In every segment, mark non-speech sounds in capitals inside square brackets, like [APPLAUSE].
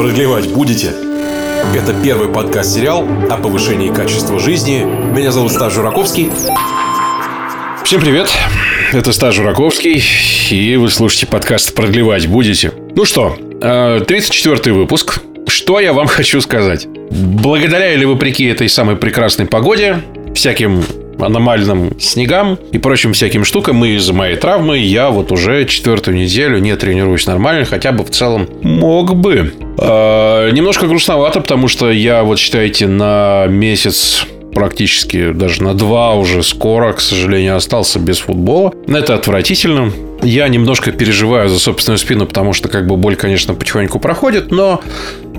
Продлевать будете? Это первый подкаст-сериал о повышении качества жизни. Меня зовут Стас Жураковский. Всем привет, это Стас Жураковский, и вы слушаете подкаст «Продлевать будете». Ну что, 34-й э, выпуск. Что я вам [LAUGHS] хочу сказать? Благодаря или вопреки этой самой прекрасной погоде, всяким аномальным снегам и прочим всяким штукам. И из-за моей травмы я вот уже четвертую неделю не тренируюсь нормально, хотя бы в целом мог бы. Э, немножко грустновато, потому что я, вот считайте, на месяц практически даже на два уже скоро, к сожалению, остался без футбола. Это отвратительно. Я немножко переживаю за собственную спину, потому что как бы боль, конечно, потихоньку проходит, но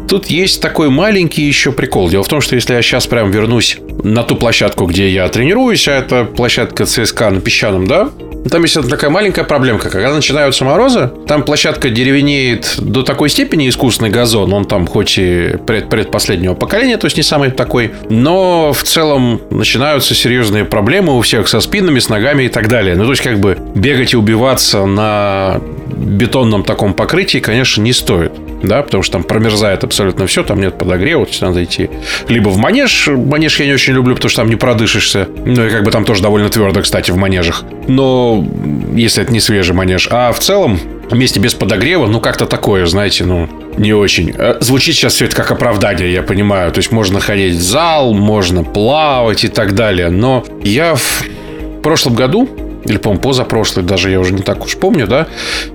тут есть такой маленький еще прикол. Дело в том, что если я сейчас прям вернусь на ту площадку, где я тренируюсь, а это площадка ЦСКА на песчаном, да, там есть такая маленькая проблемка. Когда начинаются морозы, там площадка деревенеет до такой степени искусственный газон. Он там хоть и пред предпоследнего поколения, то есть не самый такой, но в целом начинаются серьезные проблемы у всех со спинами, с ногами и так далее. Ну, то есть как бы бегать и убиваться на бетонном таком покрытии, конечно, не стоит. Да, потому что там промерзает абсолютно все, там нет подогрева, то надо идти либо в манеж. Манеж я не очень люблю, потому что там не продышишься. Ну и как бы там тоже довольно твердо, кстати, в манежах. Но если это не свежий манеж. А в целом, вместе без подогрева, ну как-то такое, знаете, ну не очень. Э, звучит сейчас все это как оправдание, я понимаю. То есть можно ходить в зал, можно плавать и так далее. Но я в прошлом году или, по-моему, позапрошлый, даже я уже не так уж помню, да,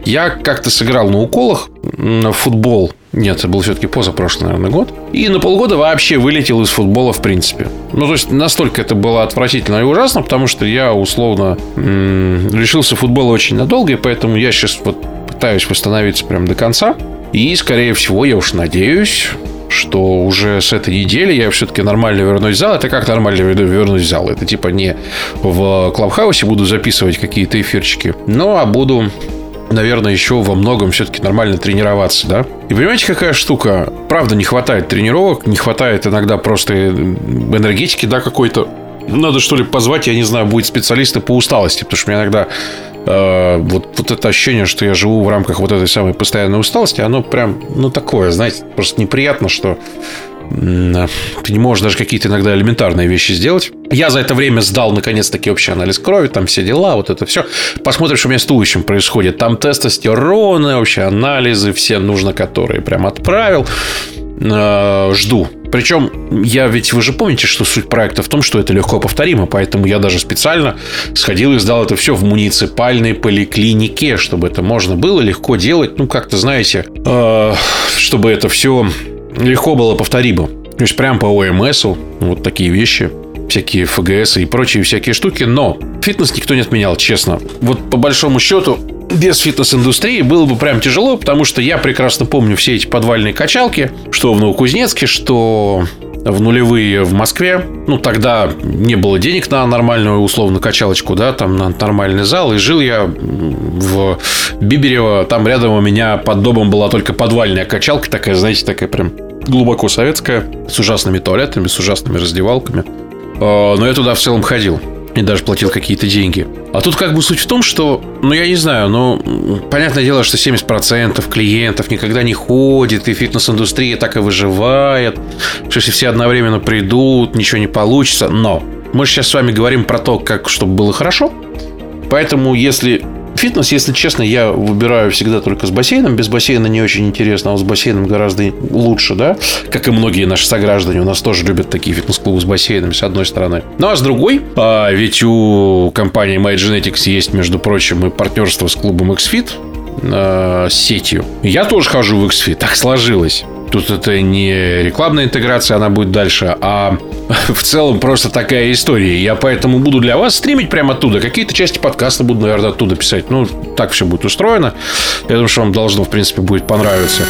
я как-то сыграл на уколах на футбол. Нет, это был все-таки позапрошлый, наверное, год. И на полгода вообще вылетел из футбола в принципе. Ну, то есть, настолько это было отвратительно и ужасно, потому что я условно м- лишился футбола очень надолго, и поэтому я сейчас вот пытаюсь восстановиться прям до конца. И, скорее всего, я уж надеюсь, что уже с этой недели я все-таки нормально вернусь в зал. Это как нормально вернусь в зал? Это типа не в Клабхаусе буду записывать какие-то эфирчики, ну, а буду наверное, еще во многом все-таки нормально тренироваться, да? И понимаете, какая штука? Правда, не хватает тренировок, не хватает иногда просто энергетики, да, какой-то. Надо что ли позвать, я не знаю, будет специалисты по усталости, потому что меня иногда э, вот, вот это ощущение, что я живу в рамках вот этой самой постоянной усталости, оно прям, ну, такое, знаете, просто неприятно, что ты не можешь даже какие-то иногда элементарные вещи сделать. Я за это время сдал, наконец-таки, общий анализ крови, там все дела, вот это все. Посмотрим, что у меня с туловищем происходит. Там тестостероны, вообще анализы все нужно, которые прям отправил. Э, жду. Причем, я ведь вы же помните, что суть проекта в том, что это легко повторимо, поэтому я даже специально сходил и сдал это все в муниципальной поликлинике, чтобы это можно было легко делать, ну, как-то, знаете, э, чтобы это все легко было повторимо. То есть, прям по ОМСу, вот такие вещи всякие ФГС и прочие всякие штуки, но фитнес никто не отменял, честно. Вот по большому счету, без фитнес-индустрии было бы прям тяжело, потому что я прекрасно помню все эти подвальные качалки, что в Новокузнецке, что в нулевые в Москве. Ну, тогда не было денег на нормальную, условно, качалочку, да, там на нормальный зал. И жил я в Биберево. Там рядом у меня под домом была только подвальная качалка такая, знаете, такая прям глубоко советская, с ужасными туалетами, с ужасными раздевалками. А, но я туда в целом ходил и даже платил какие-то деньги. А тут как бы суть в том, что, ну, я не знаю, но понятное дело, что 70% клиентов никогда не ходит, и фитнес-индустрия так и выживает, что если все одновременно придут, ничего не получится. Но мы же сейчас с вами говорим про то, как, чтобы было хорошо. Поэтому, если Фитнес, если честно, я выбираю всегда только с бассейном. Без бассейна не очень интересно, а с бассейном гораздо лучше, да? Как и многие наши сограждане. У нас тоже любят такие фитнес-клубы с бассейнами, с одной стороны. Ну, а с другой, а ведь у компании MyGenetics есть, между прочим, и партнерство с клубом XFIT, э, с сетью. Я тоже хожу в XFIT, так сложилось. Тут это не рекламная интеграция, она будет дальше, а [LAUGHS] в целом просто такая история. Я поэтому буду для вас стримить прямо оттуда. Какие-то части подкаста буду, наверное, оттуда писать. Ну, так все будет устроено. Я думаю, что вам должно, в принципе, будет понравиться.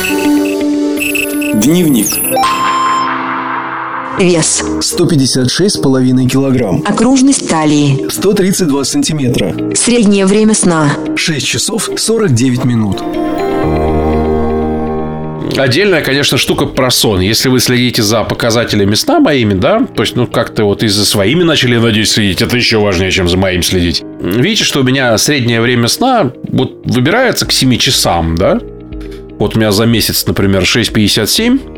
Дневник. Вес. 156,5 килограмм. Окружность талии. 132 сантиметра. Среднее время сна. 6 часов 49 минут. Отдельная, конечно, штука про сон. Если вы следите за показателями сна моими, да, то есть, ну, как-то вот и за своими начали, надеюсь, следить, это еще важнее, чем за моим следить. Видите, что у меня среднее время сна вот выбирается к 7 часам, да? Вот у меня за месяц, например, 6,57,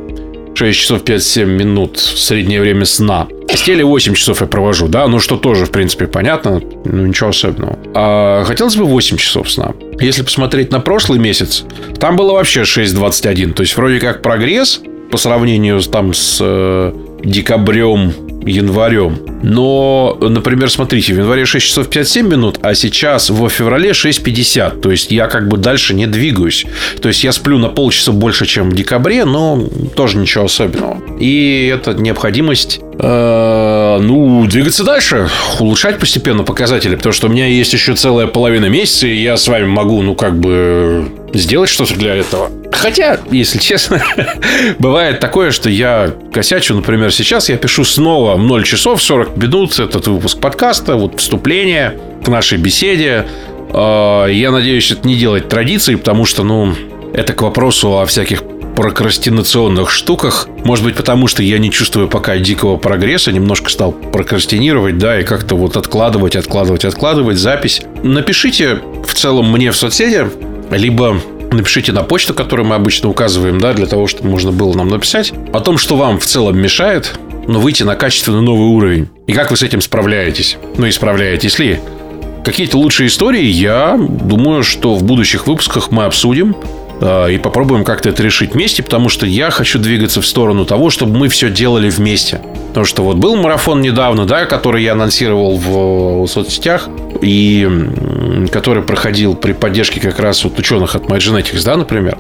6 часов 57 минут среднее время сна. Постели 8 часов я провожу, да, ну что тоже, в принципе, понятно, ну ничего особенного. А хотелось бы 8 часов сна. Если посмотреть на прошлый месяц, там было вообще 6,21, то есть вроде как прогресс по сравнению там с э, декабрем январем. Но, например, смотрите, в январе 6 часов 57 минут, а сейчас во феврале 6.50. То есть я как бы дальше не двигаюсь. То есть я сплю на полчаса больше, чем в декабре, но тоже ничего особенного. И это необходимость э, ну, двигаться дальше, улучшать постепенно показатели, потому что у меня есть еще целая половина месяца, и я с вами могу, ну, как бы сделать что-то для этого. Хотя, если честно, [LAUGHS] бывает такое, что я косячу, например, сейчас я пишу снова 0 часов 40 минут этот выпуск подкаста, вот вступление к нашей беседе. А, я надеюсь, это не делать традицией, потому что, ну, это к вопросу о всяких прокрастинационных штуках. Может быть, потому что я не чувствую пока дикого прогресса, немножко стал прокрастинировать, да, и как-то вот откладывать, откладывать, откладывать запись. Напишите в целом мне в соцсети, либо Напишите на почту, которую мы обычно указываем, да, для того, чтобы можно было нам написать о том, что вам в целом мешает, но выйти на качественно новый уровень. И как вы с этим справляетесь? Ну и справляетесь ли? Какие-то лучшие истории, я думаю, что в будущих выпусках мы обсудим. А, и попробуем как-то это решить вместе, потому что я хочу двигаться в сторону того, чтобы мы все делали вместе. Потому что вот был марафон недавно, да, который я анонсировал в соцсетях, и который проходил при поддержке как раз вот ученых от MyGenetics, да, например.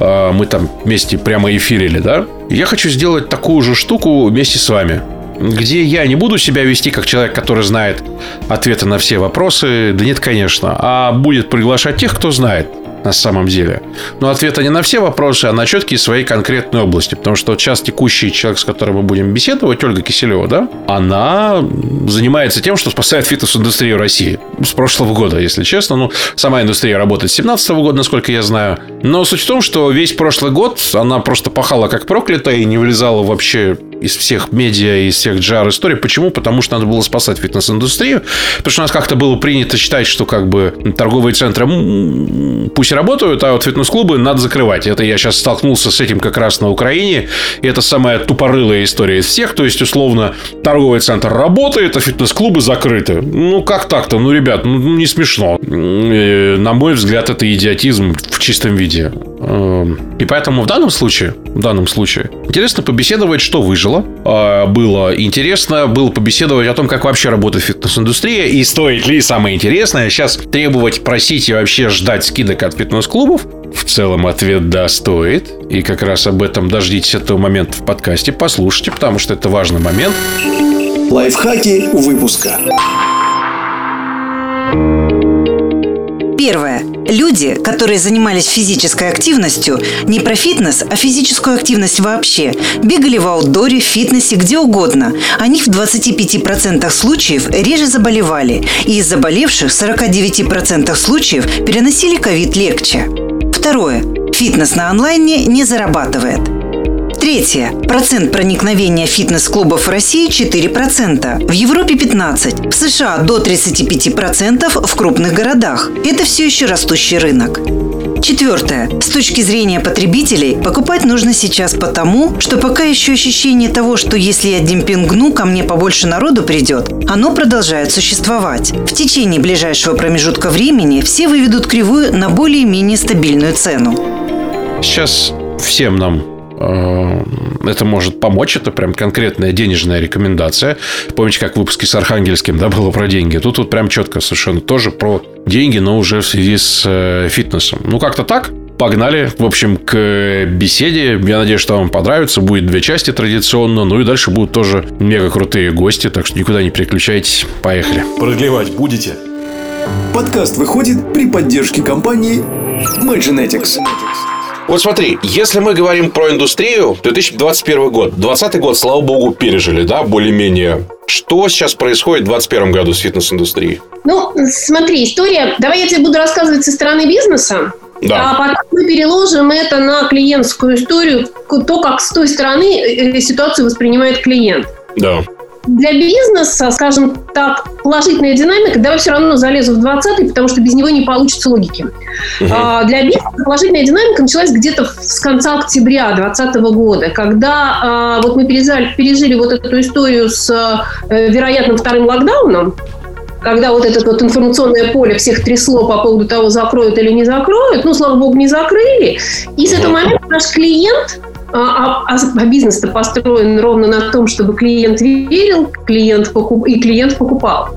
А, мы там вместе прямо эфирили, да. Я хочу сделать такую же штуку вместе с вами где я не буду себя вести как человек, который знает ответы на все вопросы. Да нет, конечно. А будет приглашать тех, кто знает на самом деле. Но ответы не на все вопросы, а на четкие своей конкретной области. Потому что сейчас текущий человек, с которым мы будем беседовать, Ольга Киселева, да, она занимается тем, что спасает фитнес-индустрию России. С прошлого года, если честно. Ну, сама индустрия работает с 2017 года, насколько я знаю. Но суть в том, что весь прошлый год она просто пахала как проклятая и не вылезала вообще из всех медиа, из всех джар историй. Почему? Потому что надо было спасать фитнес-индустрию. Потому что у нас как-то было принято считать, что как бы торговые центры пусть работают, а вот фитнес-клубы надо закрывать. Это я сейчас столкнулся с этим как раз на Украине. И это самая тупорылая история из всех. То есть, условно, торговый центр работает, а фитнес-клубы закрыты. Ну, как так-то? Ну, ребят, ну, не смешно. И, на мой взгляд, это идиотизм в чистом виде. Эм, и поэтому в данном случае, в данном случае, интересно побеседовать, что выжило. А, было интересно, было побеседовать о том, как вообще работает фитнес-индустрия и стоит ли, самое интересное, сейчас требовать, просить и вообще ждать скидок от фитнес-клубов. В целом ответ «да» стоит. И как раз об этом дождитесь этого момента в подкасте, послушайте, потому что это важный момент. Лайфхаки выпуска. Первое. Люди, которые занимались физической активностью, не про фитнес, а физическую активность вообще, бегали в аутдоре, в фитнесе, где угодно. Они в 25% случаев реже заболевали, и из заболевших 49% случаев переносили ковид легче. Второе. Фитнес на онлайне не зарабатывает. Третье. Процент проникновения фитнес-клубов в России 4%, в Европе 15%, в США до 35% в крупных городах. Это все еще растущий рынок. Четвертое. С точки зрения потребителей, покупать нужно сейчас потому, что пока еще ощущение того, что если я демпингну, ко мне побольше народу придет, оно продолжает существовать. В течение ближайшего промежутка времени все выведут кривую на более-менее стабильную цену. Сейчас всем нам это может помочь, это прям конкретная денежная рекомендация. Помните, как в выпуске с Архангельским да, было про деньги? Тут вот прям четко совершенно тоже про деньги, но уже в связи с э, фитнесом. Ну, как-то так. Погнали, в общем, к беседе. Я надеюсь, что вам понравится. Будет две части традиционно. Ну и дальше будут тоже мега крутые гости. Так что никуда не переключайтесь. Поехали. Продлевать будете? Подкаст выходит при поддержке компании MyGenetics. Вот смотри, если мы говорим про индустрию, 2021 год, 2020 год, слава богу, пережили, да, более-менее. Что сейчас происходит в 2021 году с фитнес-индустрией? Ну, смотри, история... Давай я тебе буду рассказывать со стороны бизнеса, да. А потом мы переложим это на клиентскую историю, то, как с той стороны э, ситуацию воспринимает клиент. Да. Для бизнеса, скажем так, положительная динамика, давай все равно залезу в 20 потому что без него не получится логики. Угу. А, для бизнеса положительная динамика началась где-то с конца октября 2020 года, когда а, вот мы пережили, пережили вот эту историю с э, вероятным вторым локдауном, когда вот это вот информационное поле всех трясло по поводу того, закроют или не закроют, ну, слава богу, не закрыли. И с этого момента наш клиент а, а, а бизнес-то построен ровно на том, чтобы клиент верил, клиент покуп, и клиент покупал.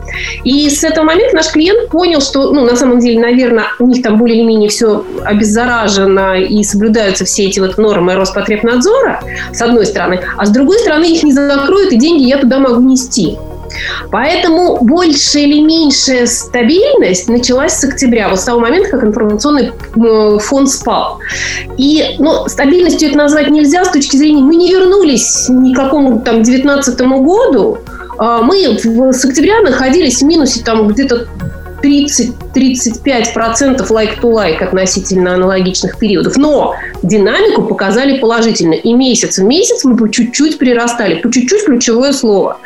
И с этого момента наш клиент понял, что, ну, на самом деле, наверное, у них там более или менее все обеззаражено и соблюдаются все эти вот нормы Роспотребнадзора, с одной стороны, а с другой стороны их не закроют, и деньги я туда могу нести. Поэтому большая или меньшая стабильность началась с октября, вот с того момента, как информационный фон спал. И ну, стабильностью это назвать нельзя с точки зрения, мы не вернулись ни к какому там 19 году, а мы с октября находились в минусе там где-то 30-35% like-to-like относительно аналогичных периодов. Но динамику показали положительно. И месяц в месяц мы по чуть-чуть прирастали. По чуть-чуть ключевое слово.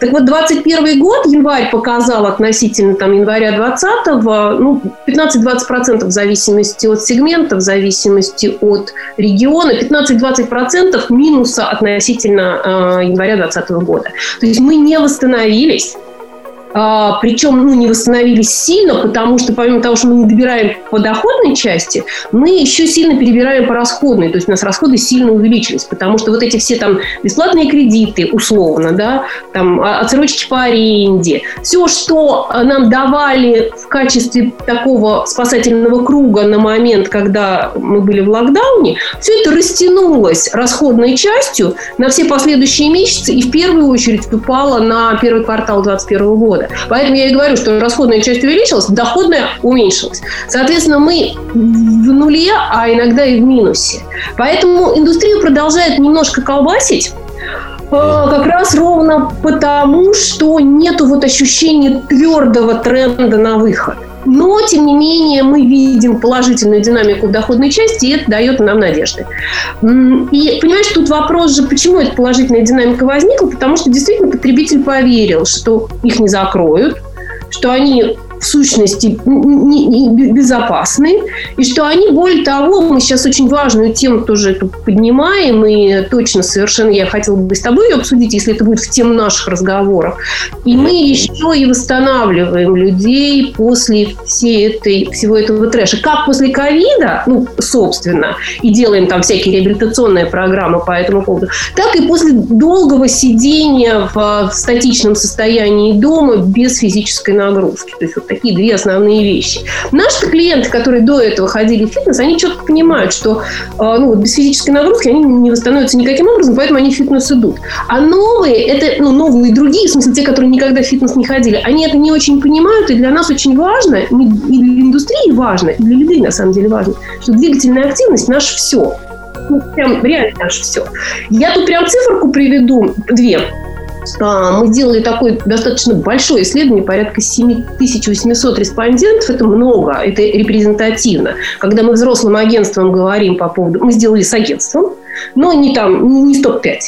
Так вот, 21 год, январь показал относительно там, января 20 ну, 15-20% в зависимости от сегмента, в зависимости от региона, 15-20% минуса относительно э, января 2020 года. То есть мы не восстановились а, причем ну, не восстановились сильно, потому что помимо того, что мы не добираем по доходной части, мы еще сильно перебираем по расходной. То есть у нас расходы сильно увеличились, потому что вот эти все там бесплатные кредиты, условно, да, там а, отсрочки по аренде, все, что нам давали в качестве такого спасательного круга на момент, когда мы были в локдауне, все это растянулось расходной частью на все последующие месяцы и в первую очередь упало на первый квартал 2021 года года. Поэтому я и говорю, что расходная часть увеличилась, доходная уменьшилась. Соответственно, мы в нуле, а иногда и в минусе. Поэтому индустрию продолжает немножко колбасить, как раз ровно потому, что нету вот ощущения твердого тренда на выход. Но, тем не менее, мы видим положительную динамику в доходной части, и это дает нам надежды. И, понимаешь, тут вопрос же, почему эта положительная динамика возникла? Потому что действительно потребитель поверил, что их не закроют, что они в сущности не, не безопасны, и что они, более того, мы сейчас очень важную тему тоже эту поднимаем, и точно совершенно я хотела бы с тобой ее обсудить, если это будет в тему наших разговоров. И мы еще и восстанавливаем людей после всей этой, всего этого трэша. Как после ковида, ну, собственно, и делаем там всякие реабилитационные программы по этому поводу, так и после долгого сидения в, в статичном состоянии дома без физической нагрузки. То есть вот такие две основные вещи. Наши клиенты, которые до этого ходили в фитнес, они четко понимают, что э, ну, без физической нагрузки они не восстановятся никаким образом, поэтому они в фитнес идут. А новые, это ну, новые другие, в смысле те, которые никогда в фитнес не ходили, они это не очень понимают, и для нас очень важно, и для индустрии важно, и для людей на самом деле важно, что двигательная активность – наше все. Ну, прям реально наше все. Я тут прям циферку приведу, две. А, мы сделали такое достаточно большое исследование, порядка 7800 респондентов. Это много, это репрезентативно. Когда мы взрослым агентствам говорим по поводу... Мы сделали с агентством, но не там, не стоп-5.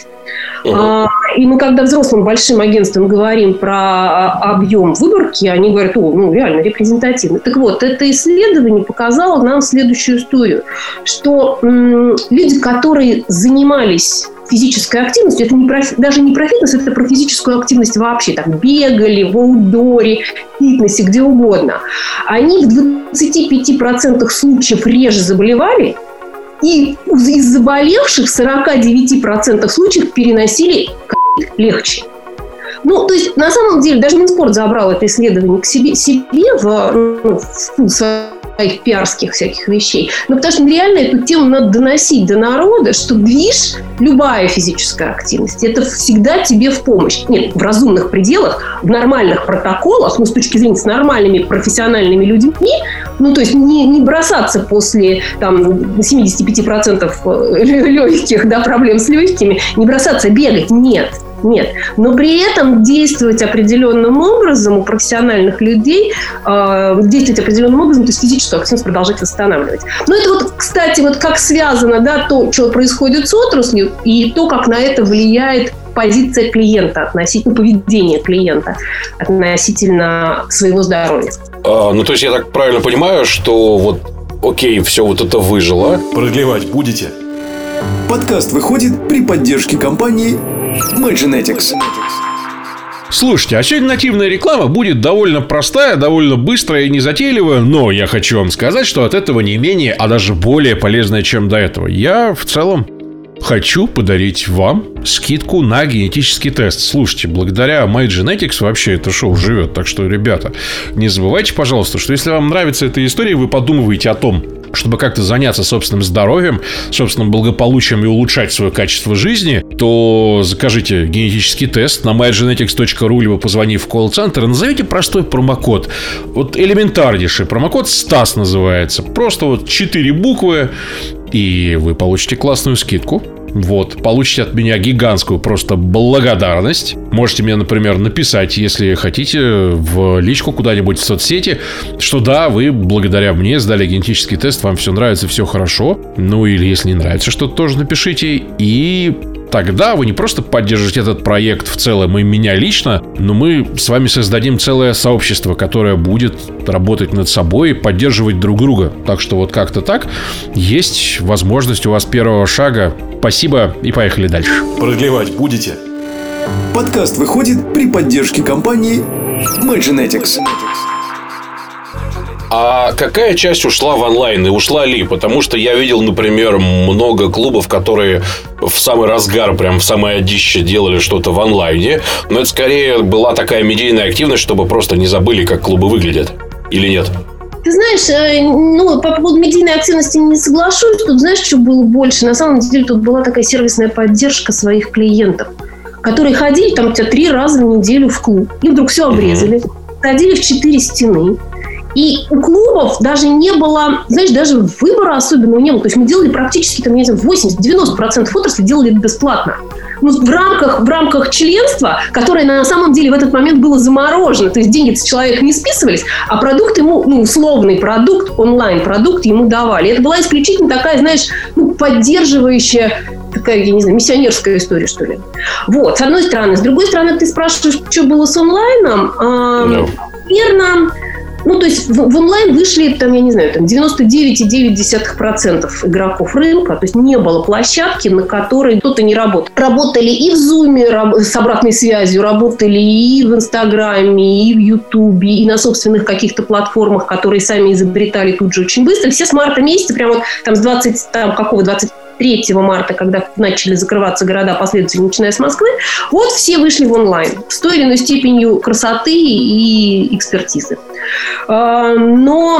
Uh-huh. И мы, когда взрослым большим агентствам говорим про а, объем выборки, они говорят, о, ну, реально репрезентативно. Так вот, это исследование показало нам следующую историю, что м- люди, которые занимались физической активностью, это не про, даже не про фитнес, это про физическую активность вообще, так, бегали в аудоре, фитнесе, где угодно, они в 25% случаев реже заболевали, и из заболевших в 49% случаев переносили легче. Ну, то есть, на самом деле, даже Минспорт забрал это исследование к себе, себе в, ну, в своих пиарских всяких вещей. Но потому что реально эту тему надо доносить до народа, что движ, любая физическая активность, это всегда тебе в помощь. Нет, в разумных пределах, в нормальных протоколах, ну, с точки зрения с нормальными профессиональными людьми, ну, то есть не, не бросаться после там, 75% легких да, проблем с легкими, не бросаться бегать, нет. Нет. Но при этом действовать определенным образом у профессиональных людей, э, действовать определенным образом, то есть физическую активность продолжать восстанавливать. Но это вот, кстати, вот как связано, да, то, что происходит с отраслью, и то, как на это влияет позиция клиента относительно поведения клиента относительно своего здоровья. А, ну, то есть я так правильно понимаю, что вот окей, все вот это выжило. Продлевать будете? Подкаст выходит при поддержке компании Magenetics. Слушайте, а сегодня нативная реклама будет довольно простая, довольно быстрая и незатейливая, но я хочу вам сказать, что от этого не менее, а даже более полезная, чем до этого. Я в целом хочу подарить вам скидку на генетический тест. Слушайте, благодаря MyGenetics вообще это шоу живет. Так что, ребята, не забывайте, пожалуйста, что если вам нравится эта история, вы подумываете о том, чтобы как-то заняться собственным здоровьем, собственным благополучием и улучшать свое качество жизни, то закажите генетический тест на mygenetics.ru либо позвонив в колл-центр и назовите простой промокод. Вот элементарнейший промокод СТАС называется. Просто вот 4 буквы, и вы получите классную скидку. Вот, получите от меня гигантскую просто благодарность. Можете мне, например, написать, если хотите, в личку куда-нибудь в соцсети, что да, вы благодаря мне сдали генетический тест, вам все нравится, все хорошо. Ну или если не нравится что-то, тоже напишите. И тогда вы не просто поддержите этот проект в целом и меня лично, но мы с вами создадим целое сообщество, которое будет работать над собой и поддерживать друг друга. Так что вот как-то так. Есть возможность у вас первого шага. Спасибо и поехали дальше. Продлевать будете? Подкаст выходит при поддержке компании Magenetics. А какая часть ушла в онлайн и ушла ли? Потому что я видел, например, много клубов, которые в самый разгар, прям в самое одище делали что-то в онлайне. Но это скорее была такая медийная активность, чтобы просто не забыли, как клубы выглядят. Или нет? Ты знаешь, э, ну, по поводу медийной активности не соглашусь. Тут знаешь, что было больше? На самом деле тут была такая сервисная поддержка своих клиентов, которые ходили там тебя три раза в неделю в клуб. И вдруг все обрезали. Ходили в четыре стены. И у клубов даже не было, знаешь, даже выбора особенного не было. То есть мы делали практически, там, не знаю, 80-90% отрасли делали бесплатно. Ну, в рамках, в рамках членства, которое на самом деле в этот момент было заморожено. То есть деньги с человека не списывались, а продукт ему, ну, условный продукт, онлайн-продукт ему давали. Это была исключительно такая, знаешь, ну, поддерживающая такая, я не знаю, миссионерская история, что ли. Вот, с одной стороны. С другой стороны, ты спрашиваешь, что было с онлайном. No. Наверное, ну, то есть в, в онлайн вышли, там, я не знаю, там 99,9% игроков рынка, то есть не было площадки, на которой кто-то не работал. Работали и в Zoom с обратной связью, работали и в Инстаграме, и в Ютубе, и на собственных каких-то платформах, которые сами изобретали тут же очень быстро. Все с марта месяца, прямо вот там с 20, там, какого, 20 3 марта, когда начали закрываться города последовательно, начиная с Москвы, вот все вышли в онлайн с той или иной степенью красоты и экспертизы. А, но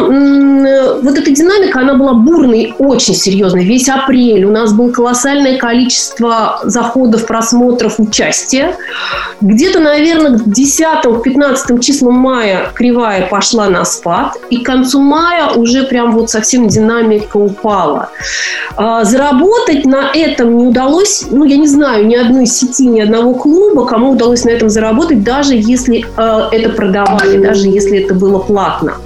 вот эта динамика, она была бурной, очень серьезной. Весь апрель у нас было колоссальное количество заходов, просмотров, участия. Где-то, наверное, к 10-15 числам мая кривая пошла на спад, и к концу мая уже прям вот совсем динамика упала. А, заработать на этом не удалось, ну, я не знаю, ни одной сети, ни одного клуба, кому удалось на этом заработать, даже если э, это продавали, даже если это было платно.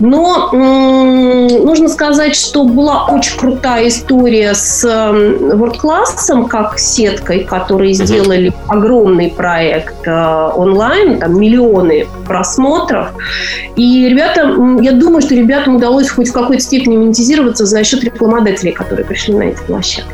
Но нужно сказать, что была очень крутая история с World Class, как сеткой, которые сделали огромный проект э, онлайн, там миллионы просмотров. И ребята, я думаю, что ребятам удалось хоть в какой-то степени монетизироваться за счет рекламодателей, которые пришли на эти площадки.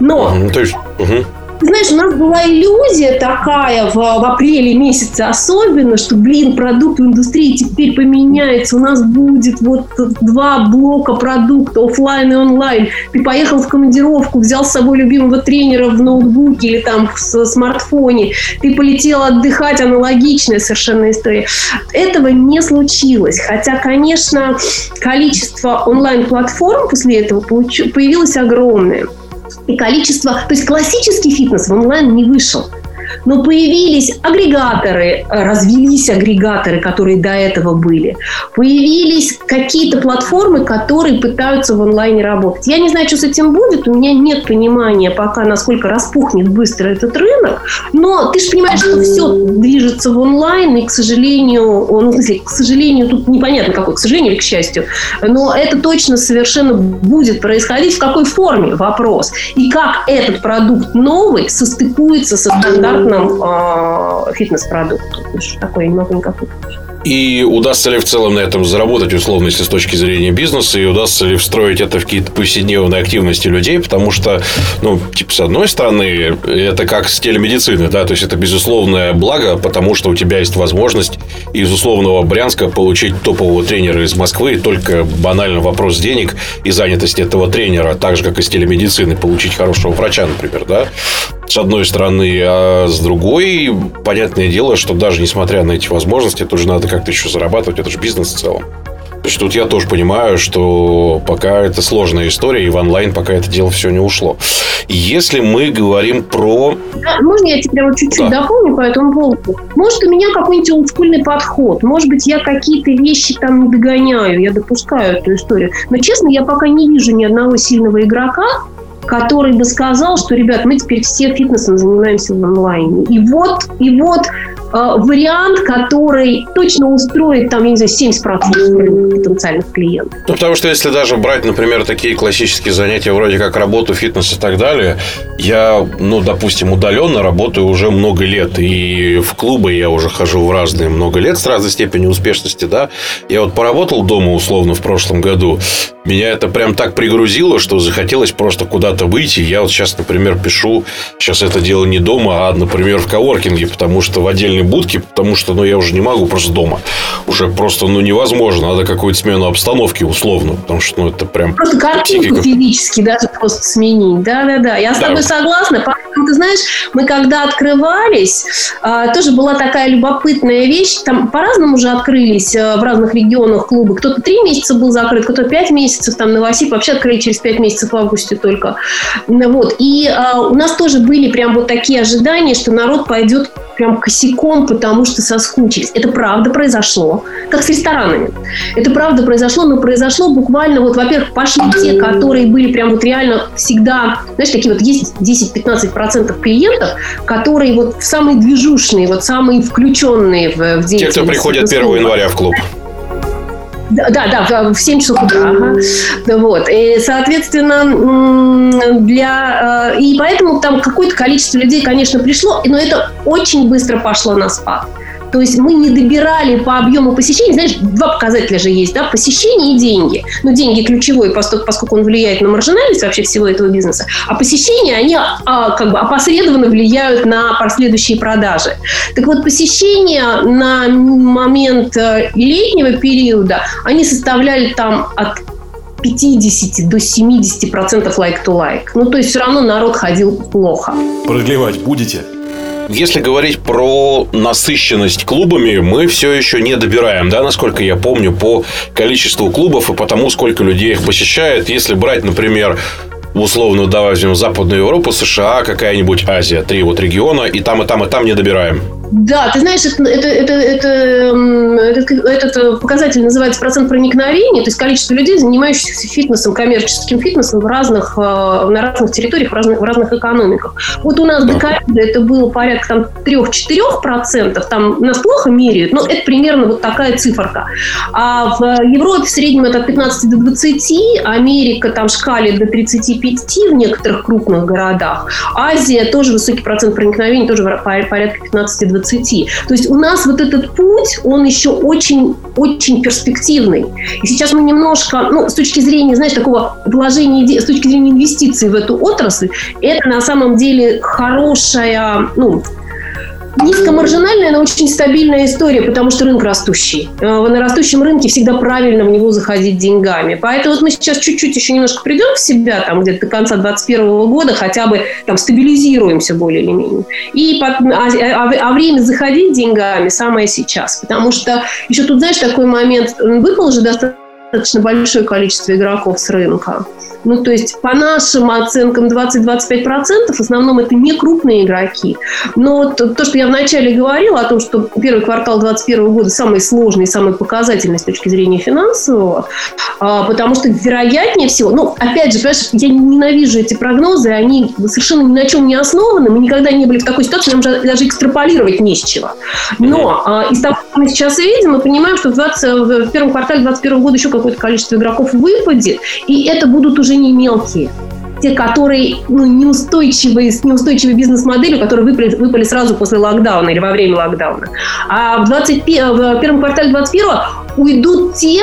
Но... То есть, угу. Знаешь, у нас была иллюзия такая в, в апреле месяце особенно, что, блин, продукт в индустрии теперь поменяется. У нас будет вот два блока продукта, офлайн и онлайн. Ты поехал в командировку, взял с собой любимого тренера в ноутбуке или там в смартфоне. Ты полетел отдыхать, аналогичная совершенно история. Этого не случилось. Хотя, конечно, количество онлайн-платформ после этого появилось огромное и количество... То есть классический фитнес в онлайн не вышел. Но появились агрегаторы, развелись агрегаторы, которые до этого были. Появились какие-то платформы, которые пытаются в онлайне работать. Я не знаю, что с этим будет, у меня нет понимания пока, насколько распухнет быстро этот рынок, но ты же понимаешь, что все движется в онлайн, и, к сожалению, ну, смысле, к сожалению, тут непонятно какой, к сожалению или к счастью, но это точно совершенно будет происходить. В какой форме? Вопрос. И как этот продукт новый состыкуется со стандартным э, фитнес-продуктом? Такое я не могу никак выключить. И удастся ли в целом на этом заработать, условно, если с точки зрения бизнеса, и удастся ли встроить это в какие-то повседневные активности людей, потому что, ну, типа, с одной стороны, это как с телемедициной, да, то есть это безусловное благо, потому что у тебя есть возможность из условного Брянска получить топового тренера из Москвы, только банально вопрос денег и занятости этого тренера, так же, как и с телемедицины, получить хорошего врача, например, да, с одной стороны, а с другой, понятное дело, что даже несмотря на эти возможности, тоже надо как-то еще зарабатывать, это же бизнес в целом. То есть тут я тоже понимаю, что пока это сложная история, и в онлайн пока это дело все не ушло. Если мы говорим про... Можно я тебя вот чуть-чуть да. дополню по этому поводу? Может, у меня какой-нибудь олдскульный подход. Может быть, я какие-то вещи там не догоняю, я допускаю эту историю. Но, честно, я пока не вижу ни одного сильного игрока, который бы сказал, что, ребят, мы теперь все фитнесом занимаемся в онлайне. И вот, и вот вариант, который точно устроит, там, я не знаю, 70% потенциальных клиентов. Ну, потому что если даже брать, например, такие классические занятия, вроде как работу, фитнес и так далее, я, ну, допустим, удаленно работаю уже много лет, и в клубы я уже хожу в разные много лет с разной степенью успешности, да. Я вот поработал дома, условно, в прошлом году, меня это прям так пригрузило, что захотелось просто куда-то выйти. Я вот сейчас, например, пишу, сейчас это дело не дома, а, например, в коворкинге, потому что в отдельной будке, потому что, ну, я уже не могу просто дома. Уже просто, ну, невозможно. Надо какую-то смену обстановки, условно, потому что, ну, это прям... Просто картинку физически даже просто сменить. Да-да-да, я с да. тобой согласна. Ты знаешь, мы когда открывались, а, тоже была такая любопытная вещь. Там по-разному уже открылись а, в разных регионах клубы. Кто-то три месяца был закрыт, кто-то пять месяцев. Там Новосиб вообще открыли через пять месяцев в августе только. Вот. И а, у нас тоже были прям вот такие ожидания, что народ пойдет прям косяком, потому что соскучились. Это правда произошло, как с ресторанами. Это правда произошло, но произошло буквально, вот, во-первых, пошли те, которые были прям вот реально всегда, знаешь, такие вот есть 10-15% клиентов, которые вот самые движушные, вот самые включенные в, в деятельность. Те, кто приходят 1 января в клуб. Да, да, в 7 часов утра. Ага. Вот. И, соответственно, для... Э, и поэтому там какое-то количество людей, конечно, пришло, но это очень быстро пошло на спад. То есть мы не добирали по объему посещений. Знаешь, два показателя же есть, да, посещение и деньги. Но деньги ключевой, поскольку, он влияет на маржинальность вообще всего этого бизнеса. А посещения, они а, как бы опосредованно влияют на последующие продажи. Так вот, посещения на момент э, летнего периода, они составляли там от 50 до 70 процентов лайк-то-лайк. Ну, то есть все равно народ ходил плохо. Продлевать будете? Если говорить про насыщенность клубами, мы все еще не добираем, да, насколько я помню, по количеству клубов и по тому, сколько людей их посещает. Если брать, например, условно, да, возьмем Западную Европу, США, какая-нибудь Азия, три вот региона, и там, и там, и там не добираем. Да, ты знаешь, это, это, это, это, этот, этот показатель называется процент проникновения, то есть количество людей, занимающихся фитнесом, коммерческим фитнесом в разных, э, на разных территориях, в разных, в разных экономиках. Вот у нас до ковида это было порядка там 3-4%, там нас плохо меряют, но это примерно вот такая циферка. А в Европе в среднем это от 15 до 20, Америка там шкалит до 35 в некоторых крупных городах, Азия тоже высокий процент проникновения, тоже порядка 15-20 20. То есть у нас вот этот путь, он еще очень, очень перспективный. И сейчас мы немножко, ну, с точки зрения, знаешь, такого вложения, с точки зрения инвестиций в эту отрасль, это на самом деле хорошая, ну, Низкомаржинальная, но очень стабильная история, потому что рынок растущий. Э, на растущем рынке всегда правильно в него заходить деньгами. Поэтому вот мы сейчас чуть-чуть еще немножко придем в себя, там где-то до конца 2021 года хотя бы там стабилизируемся более или менее. И под, а, а, а время заходить деньгами самое сейчас. Потому что еще тут, знаешь, такой момент, выпало же достаточно большое количество игроков с рынка. Ну, то есть, по нашим оценкам 20-25% в основном это не крупные игроки. Но вот то, что я вначале говорила о том, что первый квартал 2021 года самый сложный, самый показательный с точки зрения финансового, а, потому что вероятнее всего, ну, опять же, понимаешь, я ненавижу эти прогнозы, они совершенно ни на чем не основаны, мы никогда не были в такой ситуации, нам даже экстраполировать не с чего. Но а, из того, что мы сейчас видим, мы понимаем, что в, 20, в первом квартале 2021 года еще какое-то количество игроков выпадет, и это будут уже не мелкие те, которые ну, неустойчивые, с неустойчивой бизнес-моделью, которые выпали, выпали сразу после локдауна или во время локдауна. А в, 21, в первом квартале 2021 уйдут те,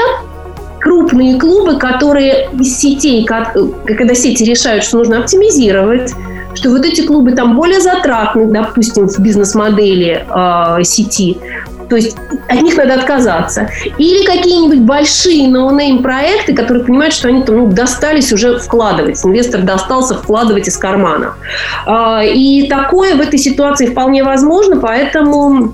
крупные клубы, которые из сетей, когда сети решают, что нужно оптимизировать, что вот эти клубы там более затратны, допустим, в бизнес-модели э, сети, то есть от них надо отказаться. Или какие-нибудь большие no-name проекты, которые понимают, что они там ну, достались уже вкладывать. Инвестор достался вкладывать из кармана. Э, и такое в этой ситуации вполне возможно, поэтому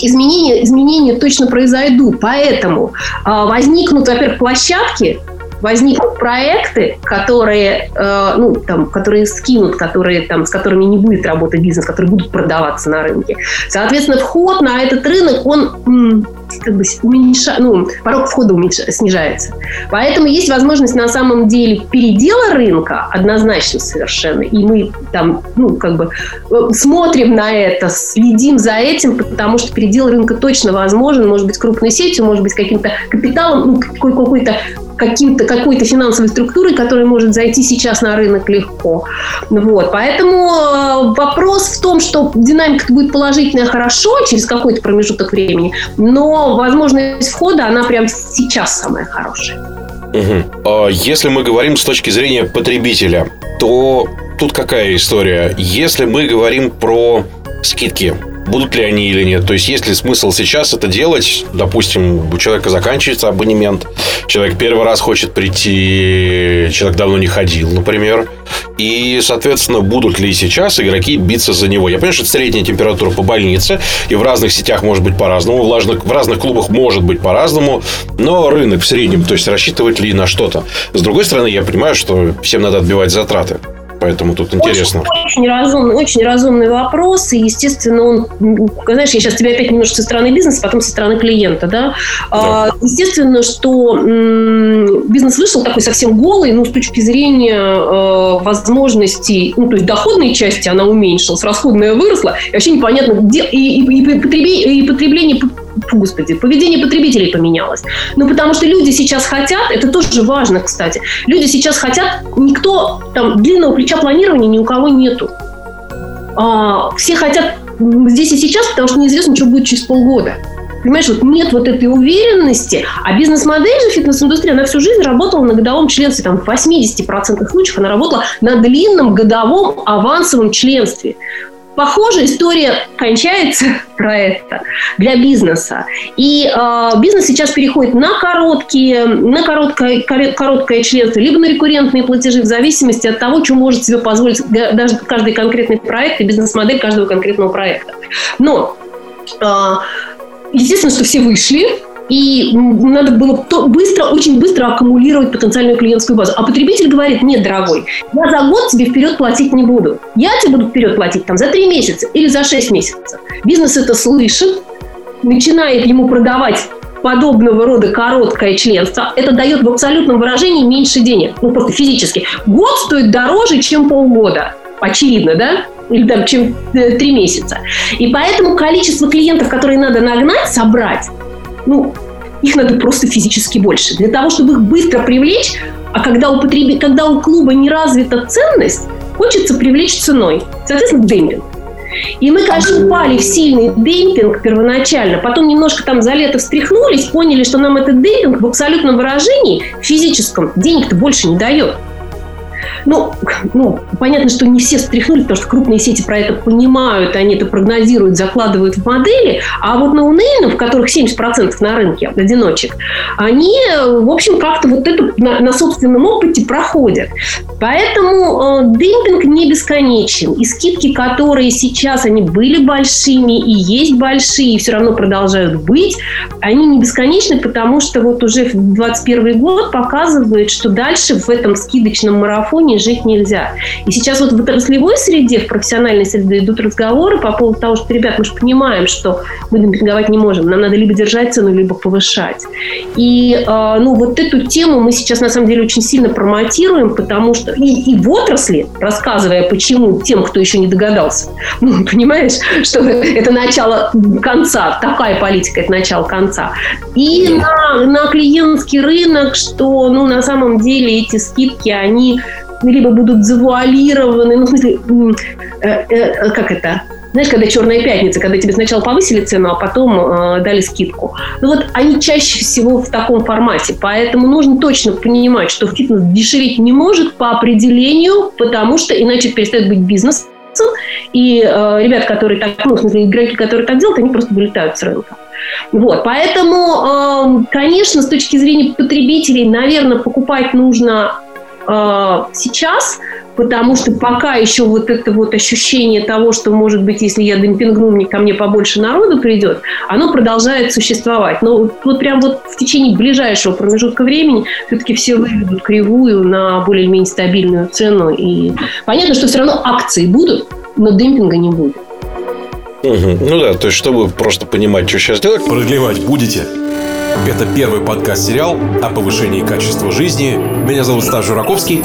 изменения, изменения точно произойдут. Поэтому э, возникнут, во-первых, площадки, возникнут проекты, которые, э, ну, там, которые скинут, которые, там, с которыми не будет работать бизнес, которые будут продаваться на рынке. Соответственно, вход на этот рынок, он как бы уменьша, ну, порог входа уменьша, снижается. Поэтому есть возможность на самом деле передела рынка однозначно совершенно. И мы там, ну, как бы э, смотрим на это, следим за этим, потому что передел рынка точно возможен. Может быть, крупной сетью, может быть, каким-то капиталом, ну, какой-то каким-то, какой-то финансовой структурой, которая может зайти сейчас на рынок легко. Вот. Поэтому э, вопрос в том, что динамика будет положительная хорошо через какой-то промежуток времени, но возможность входа, она прямо сейчас самая хорошая. Угу. Если мы говорим с точки зрения потребителя, то тут какая история? Если мы говорим про скидки, будут ли они или нет. То есть, есть ли смысл сейчас это делать? Допустим, у человека заканчивается абонемент, человек первый раз хочет прийти, человек давно не ходил, например. И, соответственно, будут ли сейчас игроки биться за него? Я понимаю, что это средняя температура по больнице, и в разных сетях может быть по-разному, в разных, в разных клубах может быть по-разному, но рынок в среднем, то есть рассчитывать ли на что-то. С другой стороны, я понимаю, что всем надо отбивать затраты поэтому тут интересно. Очень, очень, разумный, очень разумный вопрос, и, естественно, он, знаешь, я сейчас тебя опять немножко со стороны бизнеса, потом со стороны клиента, да. да. А, естественно, что бизнес вышел такой совсем голый, ну, с точки зрения э, возможностей, ну, то есть доходной части она уменьшилась, расходная выросла, и вообще непонятно, где, и, и, и, потребление, и потребление господи, поведение потребителей поменялось. Ну, потому что люди сейчас хотят, это тоже важно, кстати, люди сейчас хотят, никто, там, длинного плеча планирования ни у кого нету. А, все хотят здесь и сейчас, потому что неизвестно, что будет через полгода. Понимаешь, вот нет вот этой уверенности, а бизнес-модель же фитнес-индустрии, она всю жизнь работала на годовом членстве, там в 80% случаев она работала на длинном годовом авансовом членстве. Похожая история кончается [LAUGHS] про это для бизнеса. И э, бизнес сейчас переходит на короткие, на короткое, короткое членство, либо на рекуррентные платежи в зависимости от того, что может себе позволить даже каждый конкретный проект и бизнес-модель каждого конкретного проекта. Но э, естественно, что все вышли, и надо было быстро, очень быстро аккумулировать потенциальную клиентскую базу. А потребитель говорит, нет, дорогой, я за год тебе вперед платить не буду. Я тебе буду вперед платить там за три месяца или за шесть месяцев. Бизнес это слышит, начинает ему продавать подобного рода короткое членство, это дает в абсолютном выражении меньше денег. Ну, просто физически. Год стоит дороже, чем полгода. Очевидно, да? Или там, чем э, три месяца. И поэтому количество клиентов, которые надо нагнать, собрать, ну, их надо просто физически больше. Для того, чтобы их быстро привлечь, а когда у, потреби... когда у клуба не развита ценность, хочется привлечь ценой. Соответственно, демпинг. И мы, конечно, упали в сильный демпинг первоначально, потом немножко там за лето встряхнулись, поняли, что нам этот демпинг в абсолютном выражении, физическом, денег-то больше не дает. Ну, [LAUGHS] ну, понятно, что не все встряхнули, потому что крупные сети про это понимают, они это прогнозируют, закладывают в модели, а вот на в которых 70% на рынке одиночек, они, в общем, как-то вот это на, на собственном опыте проходят. Поэтому э, демпинг не бесконечен. И скидки, которые сейчас, они были большими и есть большие, и все равно продолжают быть, они не бесконечны, потому что вот уже 2021 год показывает, что дальше в этом скидочном марафоне жить нельзя. И сейчас вот в отраслевой среде, в профессиональной среде идут разговоры по поводу того, что, ребят, мы же понимаем, что мы демпинговать не можем. Нам надо либо держать цену, либо повышать. И э, ну, вот эту тему мы сейчас на самом деле очень сильно промотируем, потому что и, и в отрасли, рассказывая, почему тем, кто еще не догадался, [LAUGHS] ну, понимаешь, что это начало конца, такая политика, это начало конца. И на, на клиентский рынок, что ну, на самом деле эти скидки, они либо будут завуалированы, ну, в смысле, э, э, как это, знаешь, когда черная пятница, когда тебе сначала повысили цену, а потом э, дали скидку. Ну вот они чаще всего в таком формате. Поэтому нужно точно понимать, что фитнес дешеветь не может по определению, потому что иначе перестает быть бизнес. И э, ребят, которые так, ну, в смысле, игроки, которые так делают, они просто вылетают с рынка. Вот, поэтому, э, конечно, с точки зрения потребителей, наверное, покупать нужно э, сейчас, потому что пока еще вот это вот ощущение того, что, может быть, если я демпингну, мне ко мне побольше народу придет, оно продолжает существовать. Но вот прям вот в течение ближайшего промежутка времени все-таки все выведут кривую на более-менее стабильную цену. И понятно, что все равно акции будут, но демпинга не будет. Угу. Ну да, то есть, чтобы просто понимать, что сейчас делать. Продлевать будете? Это первый подкаст-сериал о повышении качества жизни. Меня зовут Стас Жураковский.